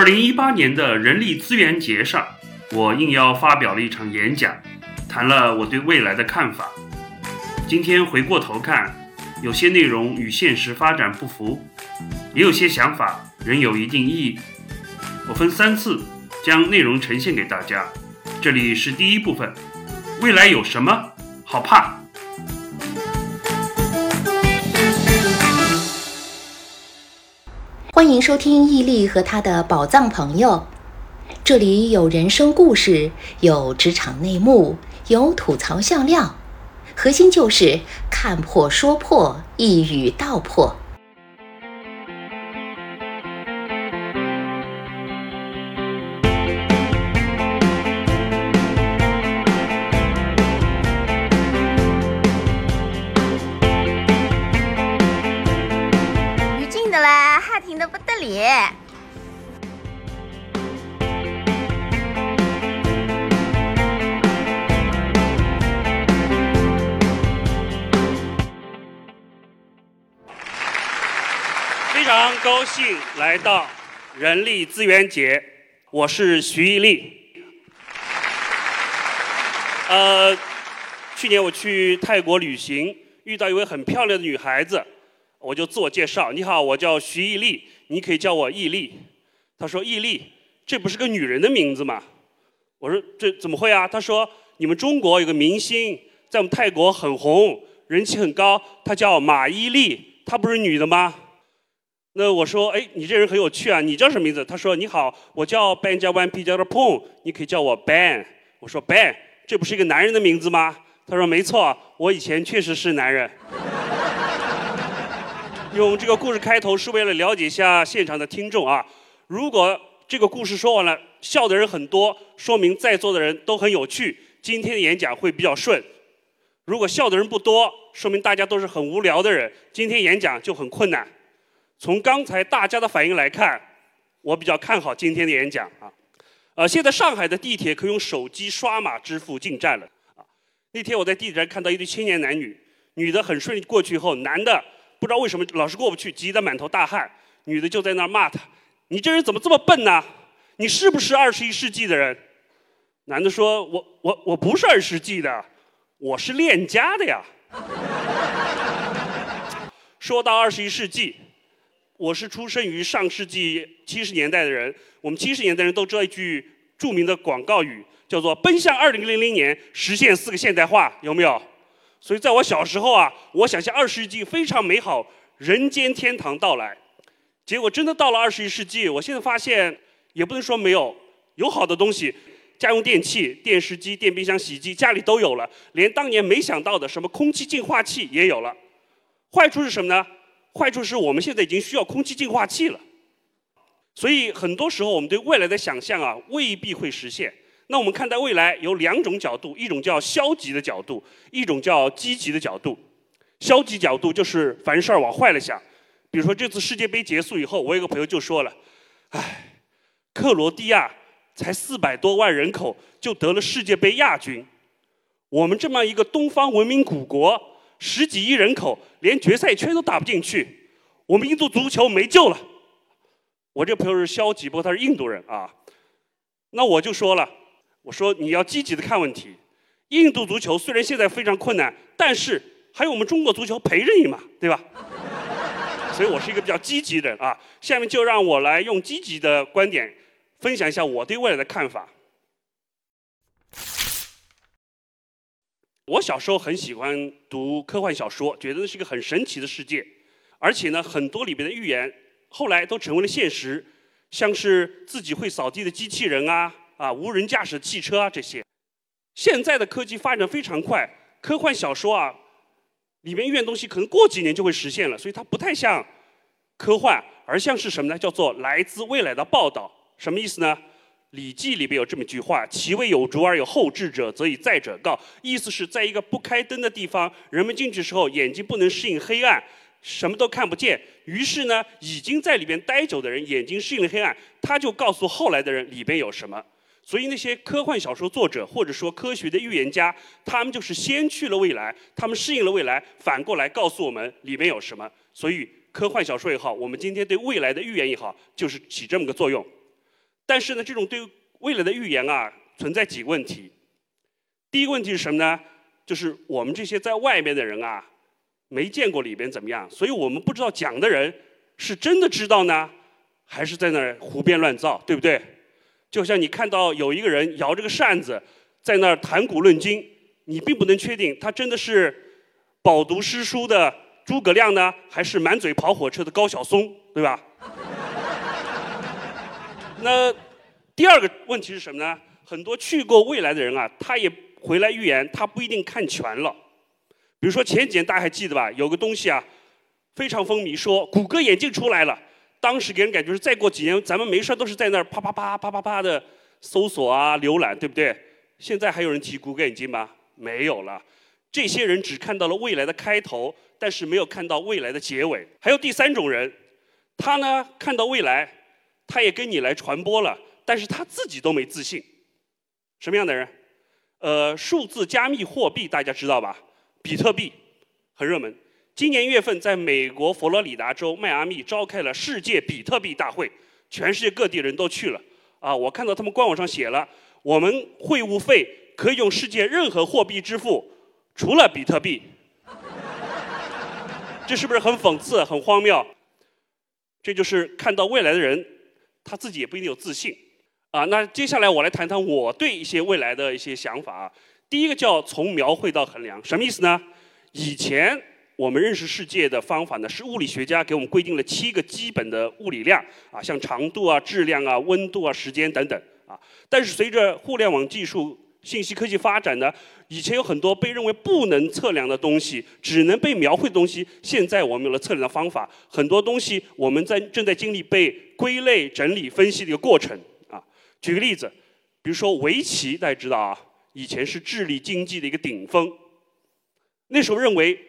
二零一八年的人力资源节上，我应邀发表了一场演讲，谈了我对未来的看法。今天回过头看，有些内容与现实发展不符，也有些想法仍有一定意义。我分三次将内容呈现给大家。这里是第一部分，未来有什么好怕？欢迎收听毅力和他的宝藏朋友，这里有人生故事，有职场内幕，有吐槽笑料，核心就是看破说破，一语道破。于静的嘞，哈听的不得了。非常高兴来到人力资源节，我是徐毅力。呃，去年我去泰国旅行，遇到一位很漂亮的女孩子，我就自我介绍：“你好，我叫徐毅力，你可以叫我毅力。”他说：“毅力，这不是个女人的名字吗？”我说：“这怎么会啊？”他说：“你们中国有个明星在我们泰国很红，人气很高，她叫马伊琍，她不是女的吗？”那我说，哎，你这人很有趣啊，你叫什么名字？他说，你好，我叫 Benjamin Peter Pong，你可以叫我 Ben。我说 Ben，这不是一个男人的名字吗？他说没错，我以前确实是男人。用这个故事开头是为了了解一下现场的听众啊。如果这个故事说完了，笑的人很多，说明在座的人都很有趣，今天的演讲会比较顺。如果笑的人不多，说明大家都是很无聊的人，今天演讲就很困难。从刚才大家的反应来看，我比较看好今天的演讲啊。呃，现在上海的地铁可以用手机刷码支付进站了啊。那天我在地铁站看到一对青年男女，女的很顺利过去以后，男的不知道为什么老是过不去，急得满头大汗，女的就在那儿骂他：“你这人怎么这么笨呢？你是不是二十一世纪的人？”男的说：“我我我不是二十世纪的，我是链家的呀。” 说到二十一世纪。我是出生于上世纪七十年代的人，我们七十年代人都知道一句著名的广告语，叫做“奔向二零零零年，实现四个现代化”，有没有？所以在我小时候啊，我想象二十世纪非常美好，人间天堂到来。结果真的到了二十一世纪，我现在发现也不能说没有，有好的东西，家用电器、电视机、电冰箱、洗衣机家里都有了，连当年没想到的什么空气净化器也有了。坏处是什么呢？坏处是我们现在已经需要空气净化器了，所以很多时候我们对未来的想象啊未必会实现。那我们看待未来有两种角度，一种叫消极的角度，一种叫积极的角度。消极角度就是凡事儿往坏了想，比如说这次世界杯结束以后，我有个朋友就说了：“唉，克罗地亚才四百多万人口就得了世界杯亚军，我们这么一个东方文明古国。”十几亿人口，连决赛圈都打不进去，我们印度足球没救了。我这朋友是消极，不过他是印度人啊。那我就说了，我说你要积极的看问题。印度足球虽然现在非常困难，但是还有我们中国足球陪着你嘛，对吧？所以我是一个比较积极的人啊。下面就让我来用积极的观点分享一下我对未来的看法。我小时候很喜欢读科幻小说，觉得那是一个很神奇的世界，而且呢，很多里边的预言后来都成为了现实，像是自己会扫地的机器人啊，啊，无人驾驶汽车啊这些。现在的科技发展非常快，科幻小说啊，里面预言东西可能过几年就会实现了，所以它不太像科幻，而像是什么呢？叫做来自未来的报道。什么意思呢？《礼记》里边有这么一句话：“其未有竹而有后志者，则以载者告。”意思是在一个不开灯的地方，人们进去时候眼睛不能适应黑暗，什么都看不见。于是呢，已经在里边待久的人眼睛适应了黑暗，他就告诉后来的人里边有什么。所以那些科幻小说作者或者说科学的预言家，他们就是先去了未来，他们适应了未来，反过来告诉我们里面有什么。所以科幻小说也好，我们今天对未来的预言也好，就是起这么个作用。但是呢，这种对未来的预言啊，存在几个问题。第一个问题是什么呢？就是我们这些在外面的人啊，没见过里边怎么样，所以我们不知道讲的人是真的知道呢，还是在那儿胡编乱造，对不对？就像你看到有一个人摇着个扇子在那儿谈古论今，你并不能确定他真的是饱读诗书的诸葛亮呢，还是满嘴跑火车的高晓松，对吧？那第二个问题是什么呢？很多去过未来的人啊，他也。回来预言，他不一定看全了。比如说前几年大家还记得吧？有个东西啊，非常风靡，说谷歌眼镜出来了。当时给人感觉是再过几年，咱们没事都是在那儿啪啪啪啪啪啪的搜索啊、浏览，对不对？现在还有人提谷歌眼镜吗？没有了。这些人只看到了未来的开头，但是没有看到未来的结尾。还有第三种人，他呢看到未来，他也跟你来传播了，但是他自己都没自信。什么样的人？呃，数字加密货币大家知道吧？比特币很热门。今年月份，在美国佛罗里达州迈阿密召开了世界比特币大会，全世界各地人都去了。啊，我看到他们官网上写了，我们会务费可以用世界任何货币支付，除了比特币。这是不是很讽刺、很荒谬？这就是看到未来的人，他自己也不一定有自信。啊，那接下来我来谈谈我对一些未来的一些想法啊。第一个叫从描绘到衡量，什么意思呢？以前我们认识世界的方法呢，是物理学家给我们规定了七个基本的物理量啊，像长度啊、质量啊、温度啊、时间等等啊。但是随着互联网技术、信息科技发展呢，以前有很多被认为不能测量的东西，只能被描绘的东西，现在我们有了测量的方法，很多东西我们在正在经历被归类、整理、分析的一个过程啊。举个例子，比如说围棋，大家知道啊，以前是智力经济的一个顶峰。那时候认为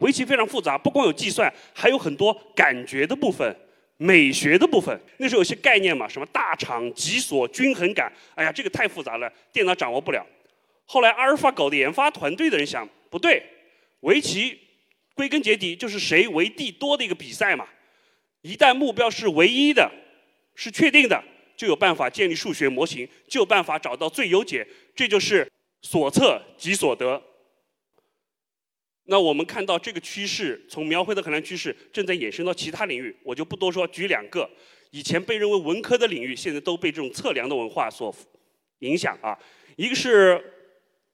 围棋非常复杂，不光有计算，还有很多感觉的部分、美学的部分。那时候有些概念嘛，什么大场、极锁、均衡感，哎呀，这个太复杂了，电脑掌握不了。后来阿尔法狗的研发团队的人想，不对，围棋归根结底就是谁围地多的一个比赛嘛。一旦目标是唯一的，是确定的。就有办法建立数学模型，就有办法找到最优解，这就是所测即所得。那我们看到这个趋势，从描绘的衡量趋势正在衍生到其他领域，我就不多说，举两个。以前被认为文科的领域，现在都被这种测量的文化所影响啊。一个是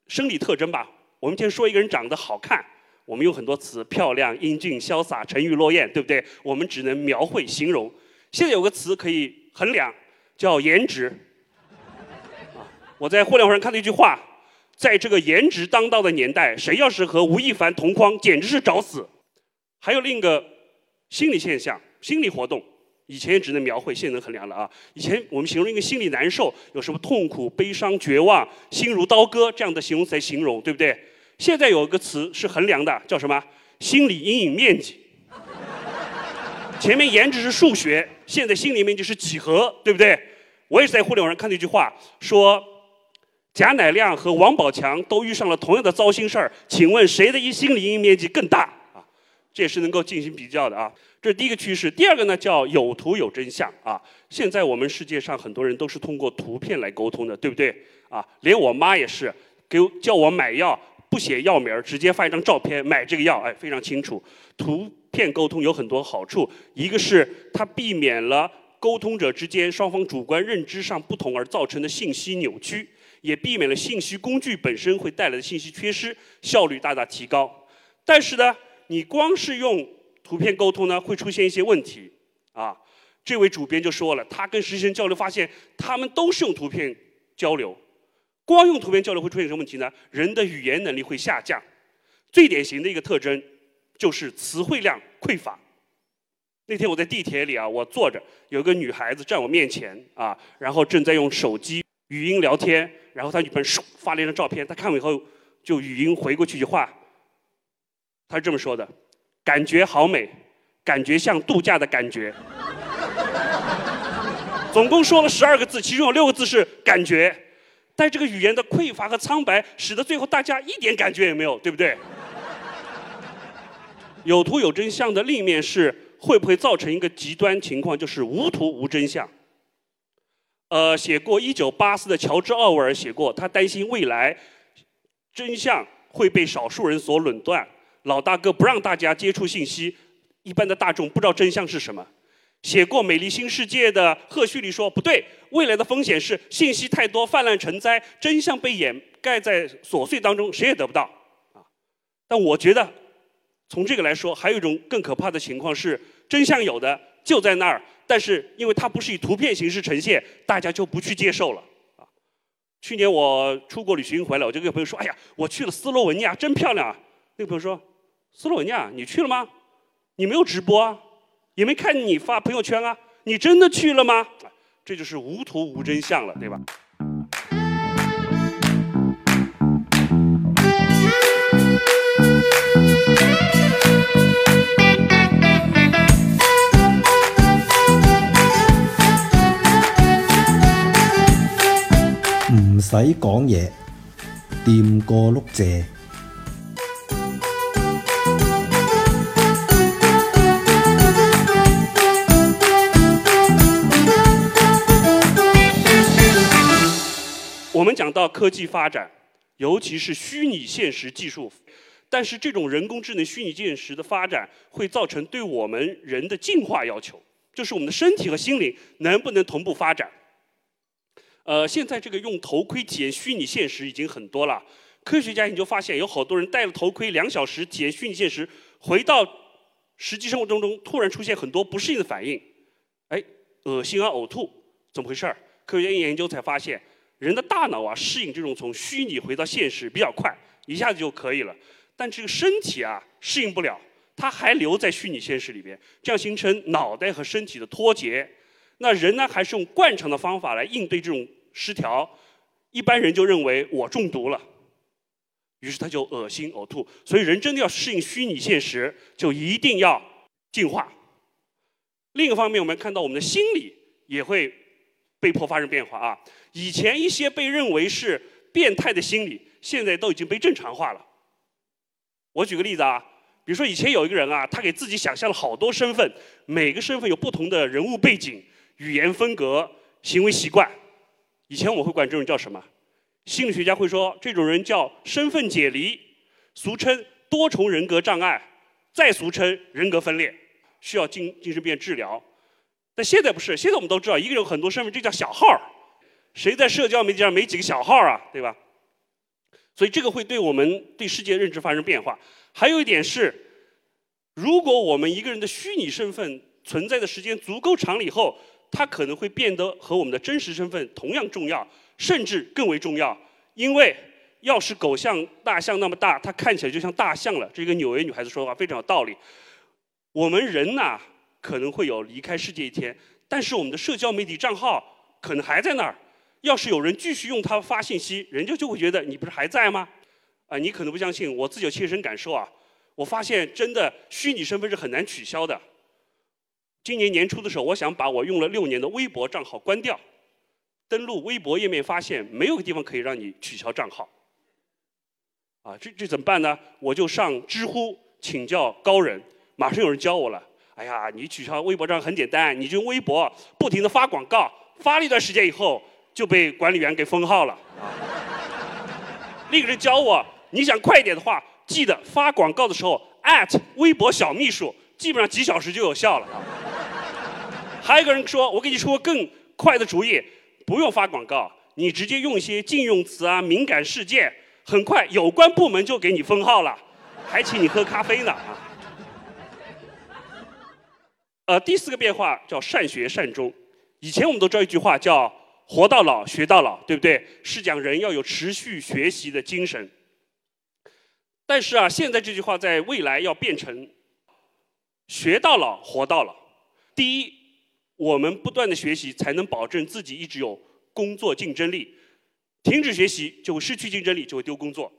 生理特征吧，我们今天说一个人长得好看，我们用很多词，漂亮、英俊、潇洒、沉鱼落雁，对不对？我们只能描绘、形容。现在有个词可以衡量。叫颜值，我在互联网上看到一句话，在这个颜值当道的年代，谁要是和吴亦凡同框，简直是找死。还有另一个心理现象、心理活动，以前也只能描绘，现在能衡量了啊！以前我们形容一个心理难受，有什么痛苦、悲伤、绝望、心如刀割这样的形容词来形容，对不对？现在有一个词是衡量的，叫什么？心理阴影面积。前面颜值是数学，现在心理面积是几何，对不对？我也是在互联网上看到一句话，说贾乃亮和王宝强都遇上了同样的糟心事儿，请问谁的一心理阴影面积更大？啊，这也是能够进行比较的啊。这是第一个趋势。第二个呢，叫有图有真相啊。现在我们世界上很多人都是通过图片来沟通的，对不对？啊，连我妈也是，给叫我买药不写药名儿，直接发一张照片，买这个药，哎，非常清楚。图。片沟通有很多好处，一个是它避免了沟通者之间双方主观认知上不同而造成的信息扭曲，也避免了信息工具本身会带来的信息缺失，效率大大提高。但是呢，你光是用图片沟通呢，会出现一些问题啊。这位主编就说了，他跟实习生交流发现，他们都是用图片交流，光用图片交流会出现什么问题呢？人的语言能力会下降。最典型的一个特征。就是词汇量匮乏。那天我在地铁里啊，我坐着，有个女孩子站我面前啊，然后正在用手机语音聊天，然后他女朋友发了一张照片，他看完以后就语音回过去一句话，他是这么说的：“感觉好美，感觉像度假的感觉。” 总共说了十二个字，其中有六个字是感觉，但这个语言的匮乏和苍白，使得最后大家一点感觉也没有，对不对？有图有真相的另一面是会不会造成一个极端情况，就是无图无真相？呃，写过《一九八四》的乔治·奥威尔写过，他担心未来真相会被少数人所垄断，老大哥不让大家接触信息，一般的大众不知道真相是什么。写过《美丽新世界》的赫胥黎说：“不对，未来的风险是信息太多，泛滥成灾，真相被掩盖在琐碎当中，谁也得不到。”啊，但我觉得，从这个来说，还有一种更可怕的情况是，真相有的就在那儿，但是因为它不是以图片形式呈现，大家就不去接受了。啊，去年我出国旅行回来，我就跟朋友说：“哎呀，我去了斯洛文尼亚，真漂亮啊！”那个朋友说：“斯洛文尼亚，你去了吗？你没有直播啊？”也没看你发朋友圈啊，你真的去了吗？这就是无图无真相了，对吧？使讲嘢，掂過碌蔗。我们讲到科技发展，尤其是虚拟现实技术，但是这种人工智能虚拟现实的发展，会造成对我们人的进化要求，就是我们的身体和心灵能不能同步发展。呃，现在这个用头盔体验虚拟现实已经很多了，科学家研究发现，有好多人戴了头盔两小时体验虚拟现实，回到实际生活当中，突然出现很多不适应的反应，哎，恶心啊、呕吐，怎么回事儿？科学家研究才发现。人的大脑啊，适应这种从虚拟回到现实比较快，一下子就可以了。但这个身体啊，适应不了，它还留在虚拟现实里边，这样形成脑袋和身体的脱节。那人呢，还是用惯常的方法来应对这种失调。一般人就认为我中毒了，于是他就恶心呕吐。所以人真的要适应虚拟现实，就一定要进化。另一方面，我们看到我们的心理也会。被迫发生变化啊！以前一些被认为是变态的心理，现在都已经被正常化了。我举个例子啊，比如说以前有一个人啊，他给自己想象了好多身份，每个身份有不同的人物背景、语言风格、行为习惯。以前我会管这种叫什么？心理学家会说，这种人叫身份解离，俗称多重人格障碍，再俗称人格分裂，需要精精神病治疗。但现在不是，现在我们都知道，一个人有很多身份，这叫小号谁在社交媒体上没几个小号啊？对吧？所以这个会对我们对世界认知发生变化。还有一点是，如果我们一个人的虚拟身份存在的时间足够长了以后，它可能会变得和我们的真实身份同样重要，甚至更为重要。因为要是狗像大象那么大，它看起来就像大象了。这个纽约女孩子说的话非常有道理。我们人呐。可能会有离开世界一天，但是我们的社交媒体账号可能还在那儿。要是有人继续用它发信息，人家就会觉得你不是还在吗？啊，你可能不相信，我自己有切身感受啊。我发现真的虚拟身份是很难取消的。今年年初的时候，我想把我用了六年的微博账号关掉，登录微博页面发现没有个地方可以让你取消账号。啊，这这怎么办呢？我就上知乎请教高人，马上有人教我了。哎呀，你取消微博账号很简单，你就用微博不停的发广告，发了一段时间以后就被管理员给封号了。另一个人教我，你想快一点的话，记得发广告的时候艾特微博小秘书，基本上几小时就有效了。还有一个人说，我给你出个更快的主意，不用发广告，你直接用一些禁用词啊、敏感事件，很快有关部门就给你封号了，还请你喝咖啡呢啊。呃，第四个变化叫善学善终。以前我们都知道一句话叫“活到老，学到老”，对不对？是讲人要有持续学习的精神。但是啊，现在这句话在未来要变成“学到老，活到老”。第一，我们不断的学习，才能保证自己一直有工作竞争力。停止学习就会失去竞争力，就会丢工作。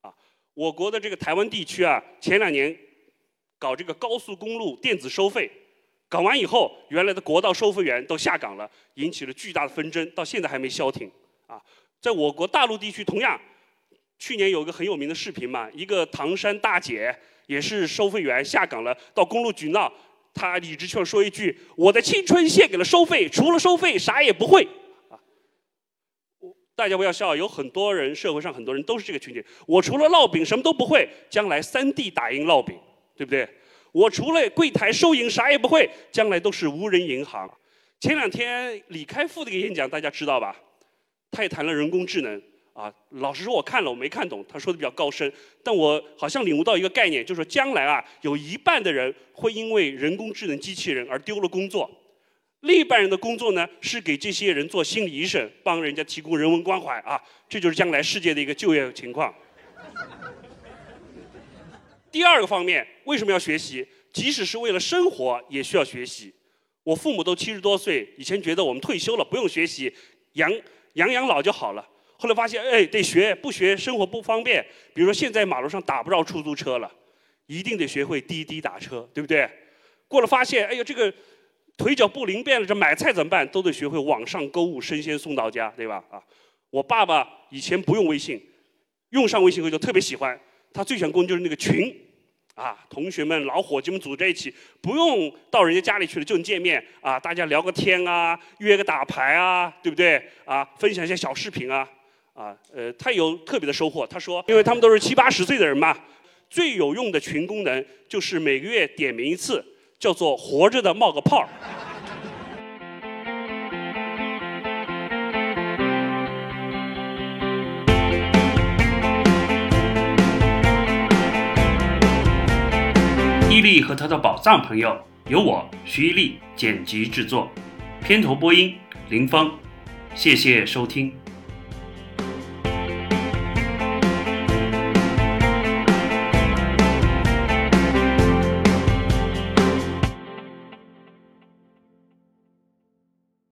啊，我国的这个台湾地区啊，前两年搞这个高速公路电子收费。搞完以后，原来的国道收费员都下岗了，引起了巨大的纷争，到现在还没消停。啊，在我国大陆地区，同样，去年有个很有名的视频嘛，一个唐山大姐也是收费员下岗了，到公路局闹，他理直气壮说一句：“我的青春献给了收费，除了收费啥也不会。”啊，我大家不要笑，有很多人，社会上很多人都是这个群体。我除了烙饼什么都不会，将来三 D 打印烙饼，对不对？我除了柜台收银啥也不会，将来都是无人银行。前两天李开复的一个演讲，大家知道吧？他也谈了人工智能啊。老实说，我看了我没看懂，他说的比较高深，但我好像领悟到一个概念，就是将来啊，有一半的人会因为人工智能机器人而丢了工作。另一半人的工作呢，是给这些人做心理医生，帮人家提供人文关怀啊，这就是将来世界的一个就业情况。第二个方面，为什么要学习？即使是为了生活，也需要学习。我父母都七十多岁，以前觉得我们退休了不用学习，养养养老就好了。后来发现，哎，得学，不学生活不方便。比如说现在马路上打不着出租车了，一定得学会滴滴打车，对不对？过了发现，哎呦这个。腿脚不灵便了，这买菜怎么办？都得学会网上购物，生鲜送到家，对吧？啊，我爸爸以前不用微信，用上微信后就特别喜欢。他最喜欢功能就是那个群，啊，同学们、老伙计们组在一起，不用到人家家里去了就能见面，啊，大家聊个天啊，约个打牌啊，对不对？啊，分享一些小视频啊，啊，呃，他有特别的收获。他说，因为他们都是七八十岁的人嘛，最有用的群功能就是每个月点名一次。叫做活着的冒个泡儿。伊利和他的宝藏朋友，由我徐一力剪辑制作，片头播音林峰，谢谢收听。